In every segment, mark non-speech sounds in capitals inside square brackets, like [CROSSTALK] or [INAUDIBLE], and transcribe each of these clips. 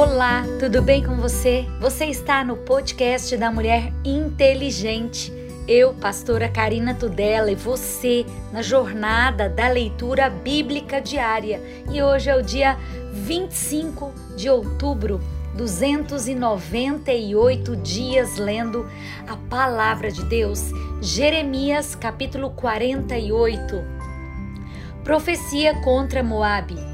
Olá, tudo bem com você? Você está no podcast da Mulher Inteligente. Eu, pastora Karina Tudela, e você na jornada da leitura bíblica diária. E hoje é o dia 25 de outubro, 298 dias lendo a palavra de Deus. Jeremias, capítulo 48. Profecia contra Moabe.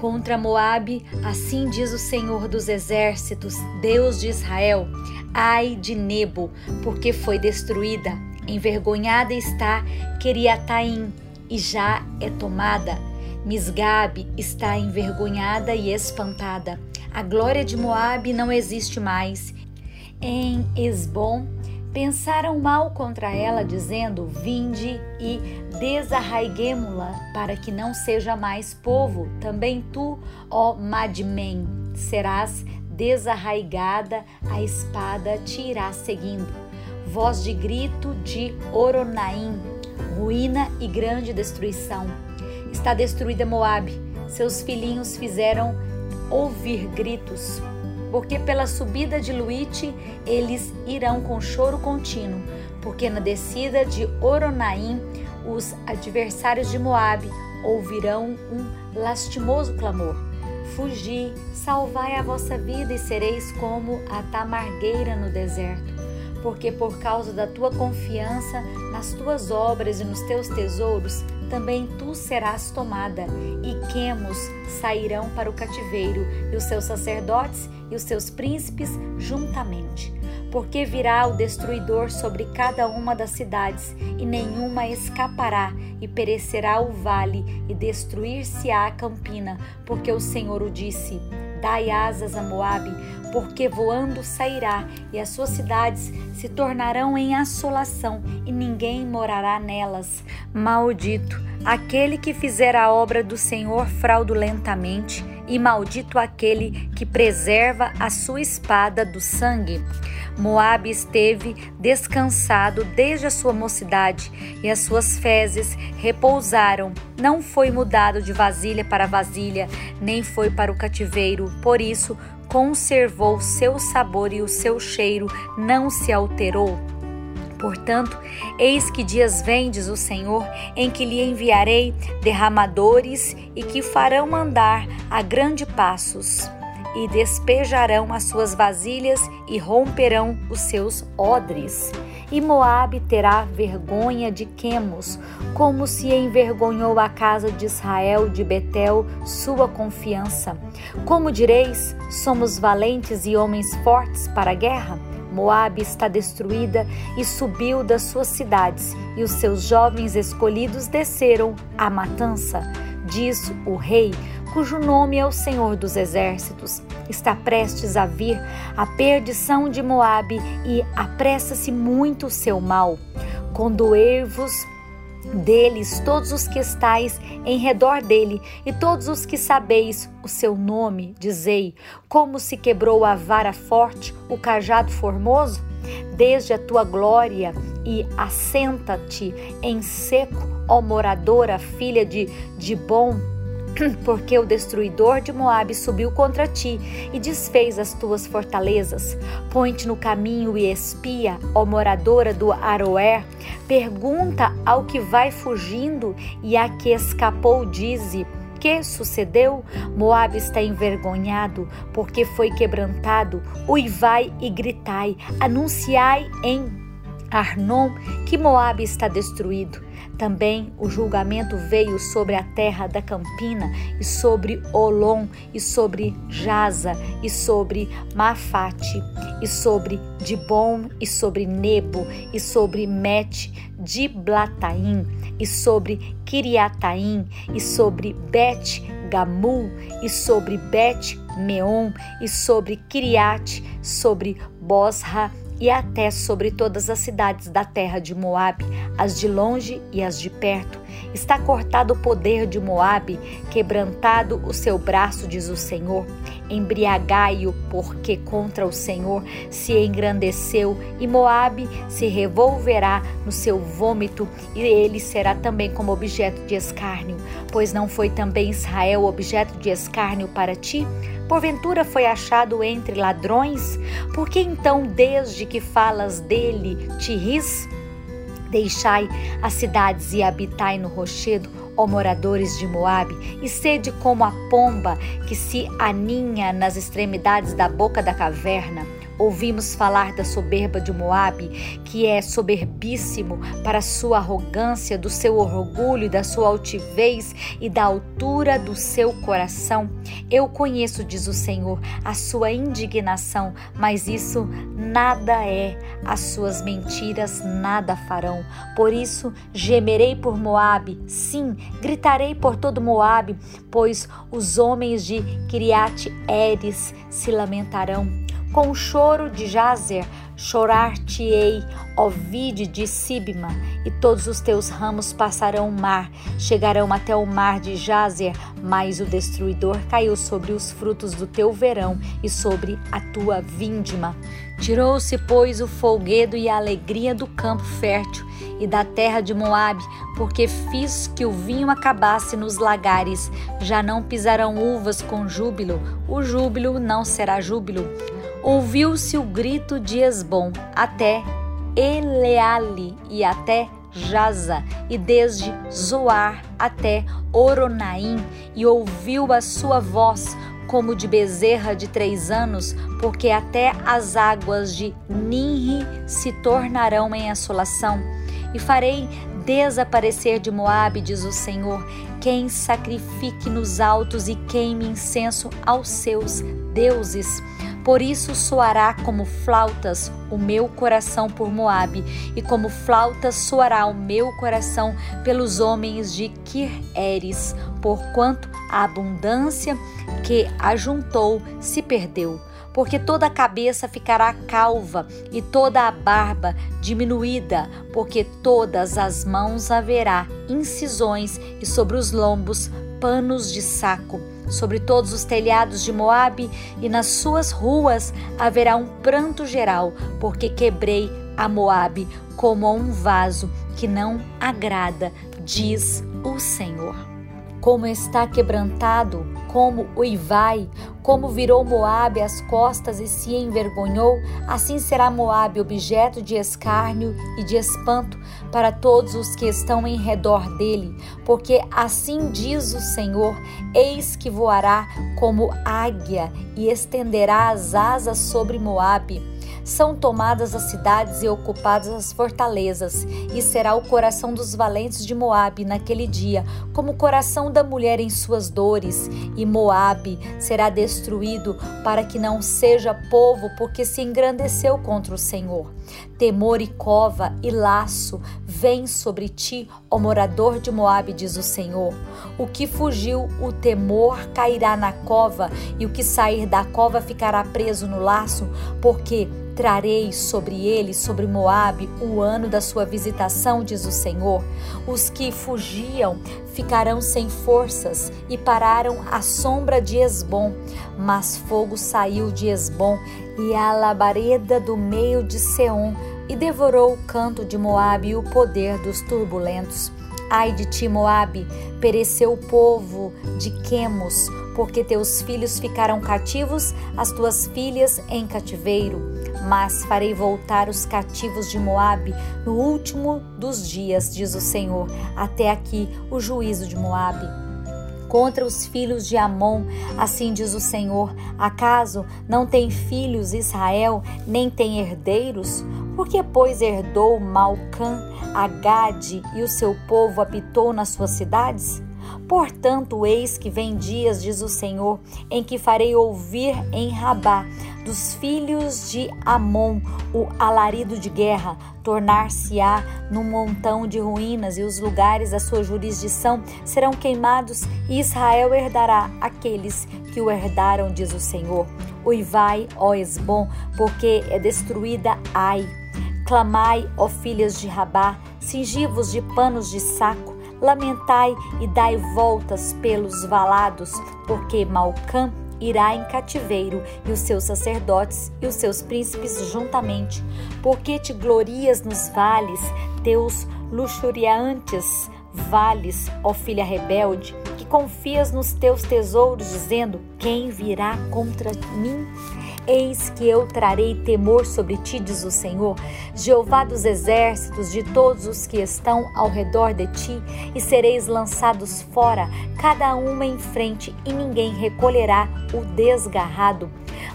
Contra Moabe, assim diz o Senhor dos Exércitos, Deus de Israel: Ai de Nebo, porque foi destruída. Envergonhada está Queriataim, e já é tomada. Misgabe está envergonhada e espantada. A glória de Moabe não existe mais. Em Esbom pensaram mal contra ela, dizendo: Vinde e desarraiguemo-la, para que não seja mais povo. Também tu, ó Madmen, serás desarraigada, a espada te irá seguindo. Voz de grito de Oronaim, ruína e grande destruição. Está destruída Moabe, seus filhinhos fizeram ouvir gritos porque pela subida de Luite eles irão com choro contínuo, porque na descida de Oronaim os adversários de Moabe ouvirão um lastimoso clamor. Fugi, salvai a vossa vida e sereis como a tamargueira no deserto. Porque por causa da tua confiança nas tuas obras e nos teus tesouros, também tu serás tomada, e Quemos sairão para o cativeiro, e os seus sacerdotes e os seus príncipes juntamente. Porque virá o destruidor sobre cada uma das cidades, e nenhuma escapará, e perecerá o vale, e destruir-se-á a campina, porque o Senhor o disse. Dai asas a Moabe, porque voando sairá, e as suas cidades se tornarão em assolação, e ninguém morará nelas. Maldito aquele que fizer a obra do Senhor fraudulentamente, e maldito aquele que preserva a sua espada do sangue. Moabe esteve descansado desde a sua mocidade, e as suas fezes repousaram. Não foi mudado de vasilha para vasilha, nem foi para o cativeiro. Por isso, conservou seu sabor e o seu cheiro não se alterou. Portanto, eis que dias vem, diz o Senhor, em que lhe enviarei derramadores e que farão andar a grande passos, e despejarão as suas vasilhas e romperão os seus odres. E Moabe terá vergonha de Quemos, como se envergonhou a casa de Israel de Betel, sua confiança. Como direis, somos valentes e homens fortes para a guerra? Moabe está destruída e subiu das suas cidades, e os seus jovens escolhidos desceram à matança. Diz o rei, cujo nome é o Senhor dos Exércitos. Está prestes a vir a perdição de Moabe e apressa-se muito o seu mal. Condoer-vos deles todos os que estáis em redor dele, e todos os que sabeis o seu nome, dizei: como se quebrou a vara forte, o cajado formoso? Desde a tua glória e assenta-te em seco, ó moradora, filha de Dibon, [CLEARS THROAT] porque o destruidor de Moabe subiu contra ti e desfez as tuas fortalezas. Põe-te no caminho e espia, ó moradora do Aroer. Pergunta ao que vai fugindo e a que escapou, dize: que sucedeu? Moabe está envergonhado, porque foi quebrantado. Uivai e gritai, anunciai em Arnon que Moabe está destruído. Também o julgamento veio sobre a terra da Campina e sobre Olom e sobre Jaza e sobre Mafate e sobre Dibom e sobre Nebo e sobre Met de Blataim e sobre Kiriataim e sobre Bet Gamul e sobre Bet Meon e sobre Kiriat, sobre Bosra e até sobre todas as cidades da terra de Moabe, as de longe e as de perto. Está cortado o poder de Moabe, quebrantado o seu braço, diz o Senhor. Embriagai-o, porque contra o Senhor se engrandeceu, e Moabe se revolverá no seu vômito, e ele será também como objeto de escárnio. Pois não foi também Israel objeto de escárnio para ti? Porventura foi achado entre ladrões? Por que então, desde que falas dele, te ris? Deixai as cidades e habitai no rochedo, ó moradores de Moabe, e sede como a pomba que se aninha nas extremidades da boca da caverna. Ouvimos falar da soberba de Moabe, que é soberbíssimo para sua arrogância, do seu orgulho, da sua altivez e da altura do seu coração. Eu conheço, diz o Senhor, a sua indignação, mas isso nada é. As suas mentiras nada farão. Por isso gemerei por Moabe, sim, gritarei por todo Moabe, pois os homens de Kiriat Eres se lamentarão com o choro de Jazer, chorar-te-ei, ó vide de Sibma, e todos os teus ramos passarão o mar, chegarão até o mar de Jazer, mas o destruidor caiu sobre os frutos do teu verão e sobre a tua vindima. Tirou-se, pois, o folguedo e a alegria do campo fértil e da terra de Moabe, porque fiz que o vinho acabasse nos lagares. Já não pisarão uvas com júbilo, o júbilo não será júbilo ouviu-se o grito de Esbom até Eleale e até Jaza, e desde Zoar até Oronaim, e ouviu a sua voz como de bezerra de três anos, porque até as águas de Ninri se tornarão em assolação. E farei desaparecer de Moabe, diz o Senhor, quem sacrifique nos altos e queime incenso aos seus deuses. Por isso soará como flautas o meu coração por Moabe, e como flautas soará o meu coração pelos homens de Kir-Eres, porquanto a abundância que ajuntou se perdeu. Porque toda a cabeça ficará calva e toda a barba diminuída, porque todas as mãos haverá incisões e sobre os lombos panos de saco Sobre todos os telhados de Moabe e nas suas ruas haverá um pranto geral, porque quebrei a Moabe como a um vaso que não agrada, diz o Senhor. Como está quebrantado, como uivai, como virou Moabe as costas e se envergonhou, assim será Moabe objeto de escárnio e de espanto para todos os que estão em redor dele, porque assim diz o Senhor: eis que voará como águia e estenderá as asas sobre Moabe são tomadas as cidades e ocupadas as fortalezas, e será o coração dos valentes de Moabe naquele dia, como o coração da mulher em suas dores, e Moabe será destruído para que não seja povo, porque se engrandeceu contra o Senhor. Temor e cova e laço vem sobre ti, ó morador de Moabe, diz o Senhor. O que fugiu, o temor cairá na cova, e o que sair da cova ficará preso no laço, porque Trarei sobre ele, sobre Moabe, o ano da sua visitação, diz o Senhor. Os que fugiam ficarão sem forças e pararam à sombra de Esbom. Mas fogo saiu de Esbom e a labareda do meio de Seom e devorou o canto de Moabe e o poder dos turbulentos. Ai de ti, Moabe, pereceu o povo de Quemos, porque teus filhos ficaram cativos, as tuas filhas em cativeiro. Mas farei voltar os cativos de Moabe no último dos dias, diz o Senhor. Até aqui o juízo de Moabe contra os filhos de Amon, assim diz o Senhor: Acaso não tem filhos Israel, nem tem herdeiros? Porque, pois, herdou Malcã, Agade e o seu povo habitou nas suas cidades? Portanto, eis que vem dias, diz o Senhor, em que farei ouvir em Rabá dos filhos de Amon o alarido de guerra, tornar-se-á num montão de ruínas e os lugares da sua jurisdição serão queimados e Israel herdará aqueles que o herdaram, diz o Senhor. Uivai, ó Esbom, porque é destruída Ai Clamai, ó filhas de Rabá, cingivos de panos de saco, lamentai e dai voltas pelos valados, porque Malcã irá em cativeiro, e os seus sacerdotes e os seus príncipes juntamente. Porque te glorias nos vales, teus luxuriantes vales, ó filha rebelde, que confias nos teus tesouros, dizendo: Quem virá contra mim? Eis que eu trarei temor sobre ti, diz o Senhor, Jeová dos exércitos, de todos os que estão ao redor de ti, e sereis lançados fora, cada uma em frente, e ninguém recolherá o desgarrado.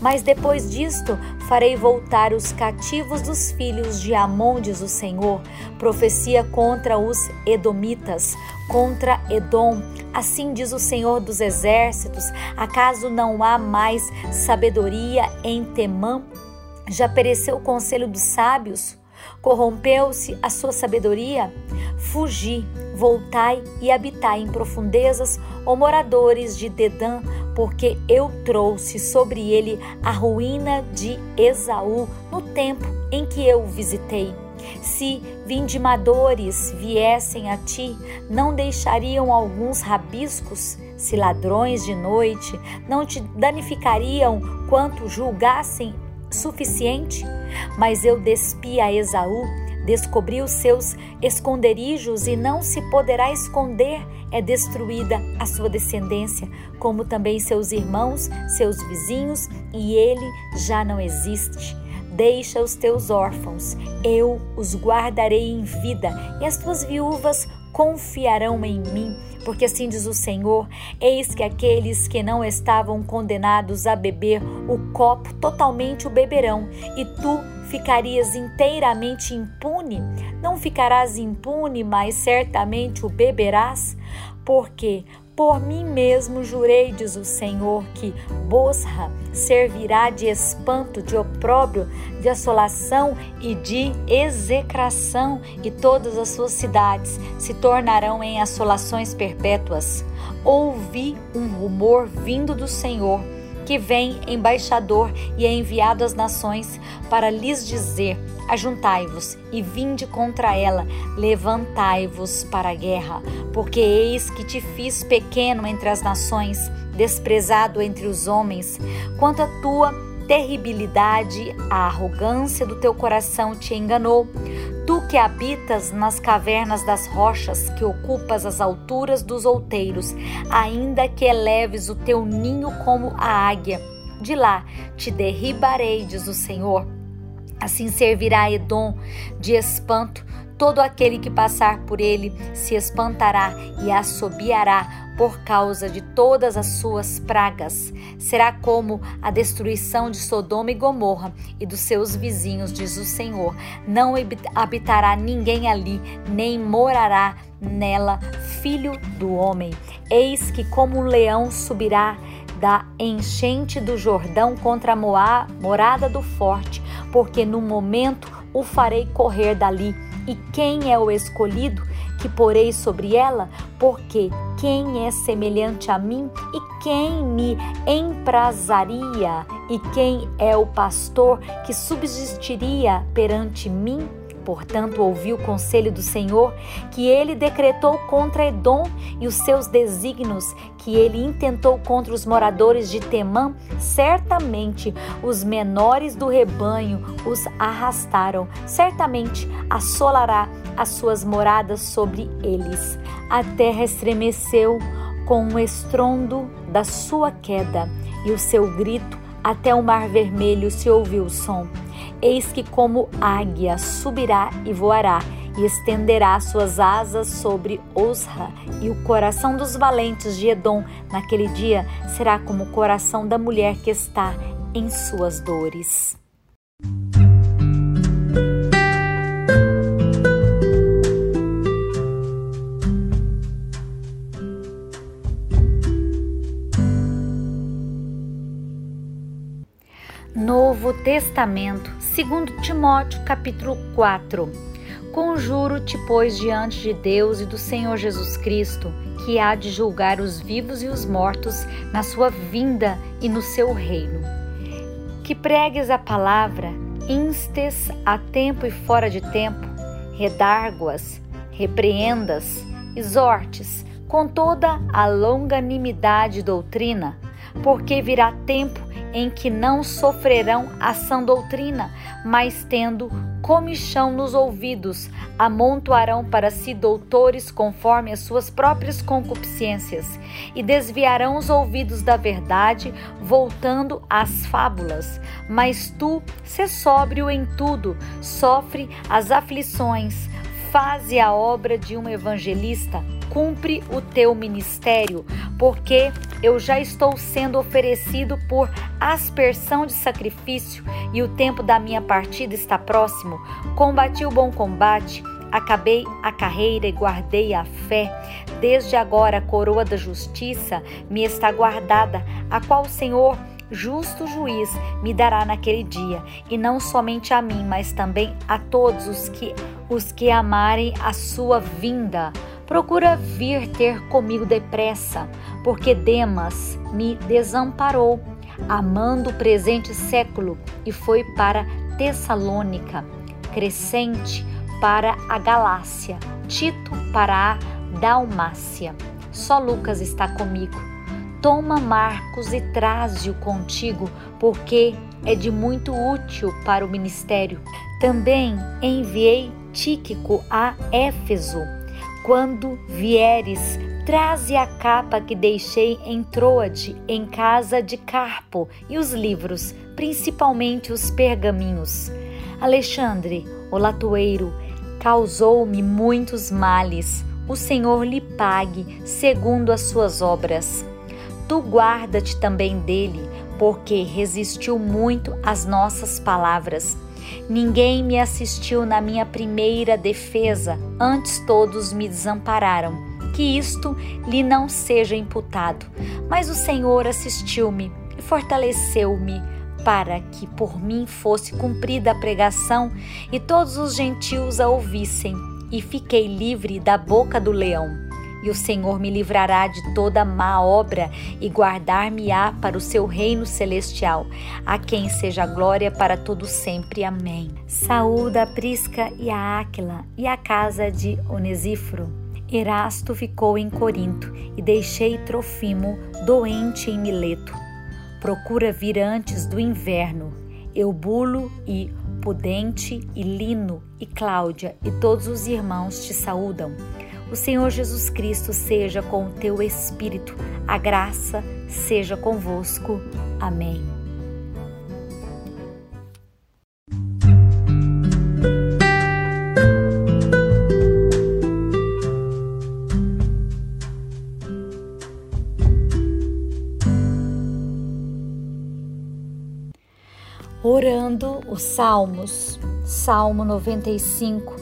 Mas depois disto farei voltar os cativos dos filhos de Amon, diz o Senhor. Profecia contra os Edomitas, contra Edom. Assim diz o Senhor dos Exércitos: acaso não há mais sabedoria em Temã? Já pereceu o conselho dos sábios? Corrompeu-se a sua sabedoria? Fugi, voltai e habitai em profundezas, ó moradores de Dedã, porque eu trouxe sobre ele a ruína de Esaú no tempo em que eu o visitei. Se vindimadores viessem a ti, não deixariam alguns rabiscos? Se ladrões de noite não te danificariam quanto julgassem suficiente? Mas eu despi a Esaú, descobri os seus esconderijos e não se poderá esconder. É destruída a sua descendência, como também seus irmãos, seus vizinhos, e ele já não existe. Deixa os teus órfãos, eu os guardarei em vida, e as tuas viúvas confiarão em mim, porque assim diz o Senhor: eis que aqueles que não estavam condenados a beber o copo totalmente o beberão, e tu ficarias inteiramente impune? Não ficarás impune, mas certamente o beberás? Porque por mim mesmo jurei, diz o Senhor, que Bosra servirá de espanto, de opróbrio, de assolação e de execração, e todas as suas cidades se tornarão em assolações perpétuas. Ouvi um rumor vindo do Senhor, que vem embaixador e é enviado às nações para lhes dizer: Ajuntai-vos e vinde contra ela, levantai-vos para a guerra, porque eis que te fiz pequeno entre as nações, desprezado entre os homens. Quanto à tua terribilidade, a arrogância do teu coração te enganou. Tu que habitas nas cavernas das rochas, que ocupas as alturas dos outeiros, ainda que eleves o teu ninho como a águia, de lá te derribarei, diz o Senhor Assim servirá Edom de espanto, todo aquele que passar por ele se espantará e assobiará por causa de todas as suas pragas. Será como a destruição de Sodoma e Gomorra e dos seus vizinhos, diz o Senhor. Não habitará ninguém ali, nem morará nela filho do homem. Eis que como um leão subirá da enchente do Jordão contra a morada do forte, porque no momento o farei correr dali. E quem é o escolhido que porei sobre ela? Porque quem é semelhante a mim e quem me emprazaria? E quem é o pastor que subsistiria perante mim? Portanto, ouvi o conselho do Senhor que ele decretou contra Edom e os seus desígnios que ele intentou contra os moradores de Temã. Certamente os menores do rebanho os arrastaram. Certamente assolará as suas moradas sobre eles. A terra estremeceu com o estrondo da sua queda e o seu grito até o mar vermelho se ouviu o som. Eis que, como águia, subirá e voará, e estenderá suas asas sobre Osra, e o coração dos valentes de Edom naquele dia será como o coração da mulher que está em suas dores. Novo Testamento, segundo Timóteo, capítulo 4. Conjuro-te, pois, diante de Deus e do Senhor Jesus Cristo, que há de julgar os vivos e os mortos na sua vinda e no seu reino. Que pregues a palavra, instes a tempo e fora de tempo, redarguas, repreendas, exortes, com toda a longanimidade e doutrina, porque virá tempo em que não sofrerão a sã doutrina, mas tendo comichão nos ouvidos, amontoarão para si doutores conforme as suas próprias concupiscências, e desviarão os ouvidos da verdade, voltando às fábulas. Mas tu, se sóbrio em tudo, sofre as aflições, faze a obra de um evangelista, cumpre o teu ministério, porque eu já estou sendo oferecido por aspersão de sacrifício e o tempo da minha partida está próximo. Combati o bom combate, acabei a carreira e guardei a fé. Desde agora a coroa da justiça me está guardada, a qual o Senhor justo juiz me dará naquele dia, e não somente a mim, mas também a todos os que os que amarem a sua vinda. Procura vir ter comigo depressa, porque Demas me desamparou, amando o presente século, e foi para Tessalônica, Crescente para a Galácia, Tito para a Dalmácia. Só Lucas está comigo. Toma Marcos e traze-o contigo, porque é de muito útil para o ministério. Também enviei Tíquico a Éfeso quando vieres, traze a capa que deixei em Troade, em casa de Carpo, e os livros, principalmente os pergaminhos. Alexandre, o latoeiro, causou-me muitos males. O Senhor lhe pague segundo as suas obras. Tu guarda-te também dele, porque resistiu muito às nossas palavras Ninguém me assistiu na minha primeira defesa, antes todos me desampararam. Que isto lhe não seja imputado. Mas o Senhor assistiu-me e fortaleceu-me para que por mim fosse cumprida a pregação e todos os gentios a ouvissem, e fiquei livre da boca do leão e o Senhor me livrará de toda má obra e guardar-me-á para o seu reino celestial, a quem seja glória para todo sempre. Amém. Saúda a Prisca e a Áquila e a casa de Onesíforo. Erasto ficou em Corinto e deixei Trofimo doente em Mileto. Procura vir antes do inverno. Eubulo e Pudente e Lino e Cláudia e todos os irmãos te saúdam. O Senhor Jesus Cristo seja com o teu espírito, a graça seja convosco. Amém. Orando os Salmos, Salmo 95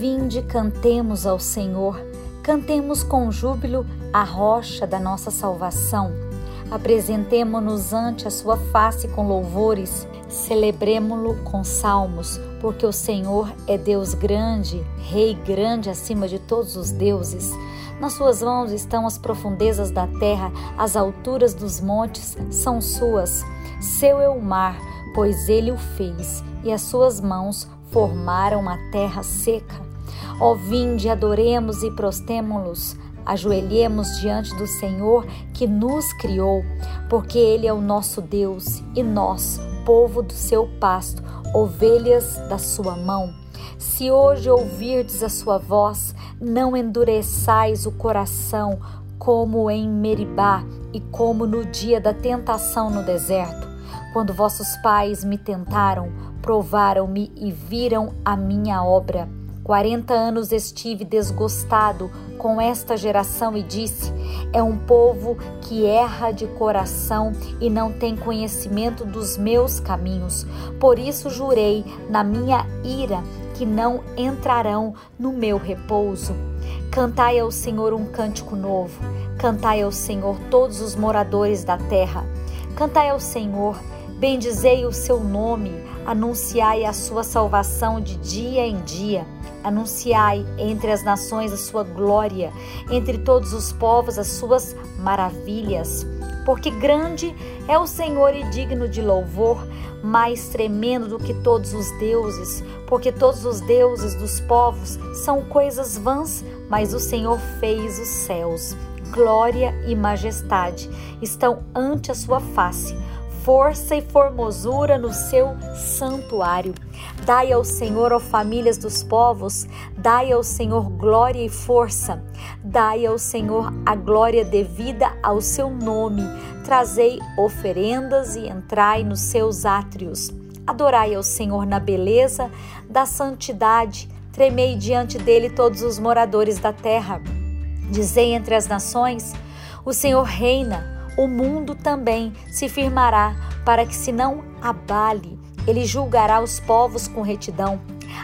Vinde, cantemos ao Senhor, cantemos com júbilo a rocha da nossa salvação. Apresentemo-nos ante a sua face com louvores, celebremo-lo com salmos, porque o Senhor é Deus grande, Rei grande acima de todos os deuses. Nas suas mãos estão as profundezas da terra, as alturas dos montes são suas. Seu é o mar, pois ele o fez, e as suas mãos formaram a terra seca. Ó vinde, adoremos e prostemo-los, ajoelhemos diante do Senhor que nos criou, porque Ele é o nosso Deus e nós, povo do seu pasto, ovelhas da sua mão. Se hoje ouvirdes a sua voz, não endureçais o coração, como em Meribá e como no dia da tentação no deserto, quando vossos pais me tentaram, provaram-me e viram a minha obra. Quarenta anos estive desgostado com esta geração e disse: É um povo que erra de coração e não tem conhecimento dos meus caminhos. Por isso jurei na minha ira que não entrarão no meu repouso. Cantai ao Senhor um cântico novo. Cantai ao Senhor todos os moradores da terra. Cantai ao Senhor, bendizei o seu nome, anunciai a sua salvação de dia em dia. Anunciai entre as nações a sua glória, entre todos os povos as suas maravilhas. Porque grande é o Senhor e digno de louvor, mais tremendo do que todos os deuses, porque todos os deuses dos povos são coisas vãs, mas o Senhor fez os céus. glória e majestade estão ante a sua face força e formosura no seu santuário. Dai ao Senhor, ó famílias dos povos, dai ao Senhor glória e força. Dai ao Senhor a glória devida ao seu nome. Trazei oferendas e entrai nos seus átrios. Adorai ao Senhor na beleza da santidade. Tremei diante dele todos os moradores da terra. Dizei entre as nações: O Senhor reina o mundo também se firmará, para que se não abale. Ele julgará os povos com retidão.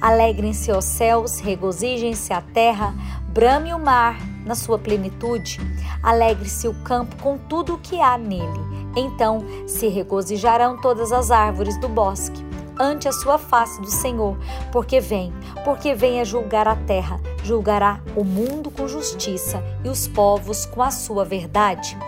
Alegrem-se os céus, regozijem-se a terra, brame o mar na sua plenitude. Alegre-se o campo com tudo o que há nele. Então se regozijarão todas as árvores do bosque ante a sua face do Senhor, porque vem, porque vem a julgar a terra, julgará o mundo com justiça e os povos com a sua verdade.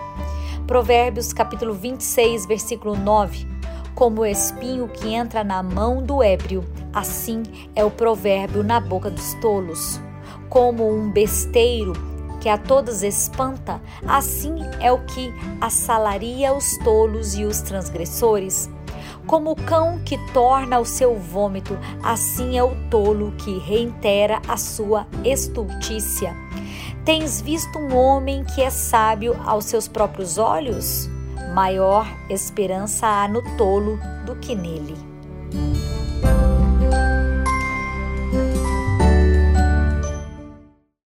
Provérbios capítulo 26, versículo 9. Como o espinho que entra na mão do ébrio, assim é o provérbio na boca dos tolos. Como um besteiro que a todos espanta, assim é o que assalaria os tolos e os transgressores. Como o cão que torna o seu vômito, assim é o tolo que reitera a sua estultícia. Tens visto um homem que é sábio aos seus próprios olhos? Maior esperança há no tolo do que nele.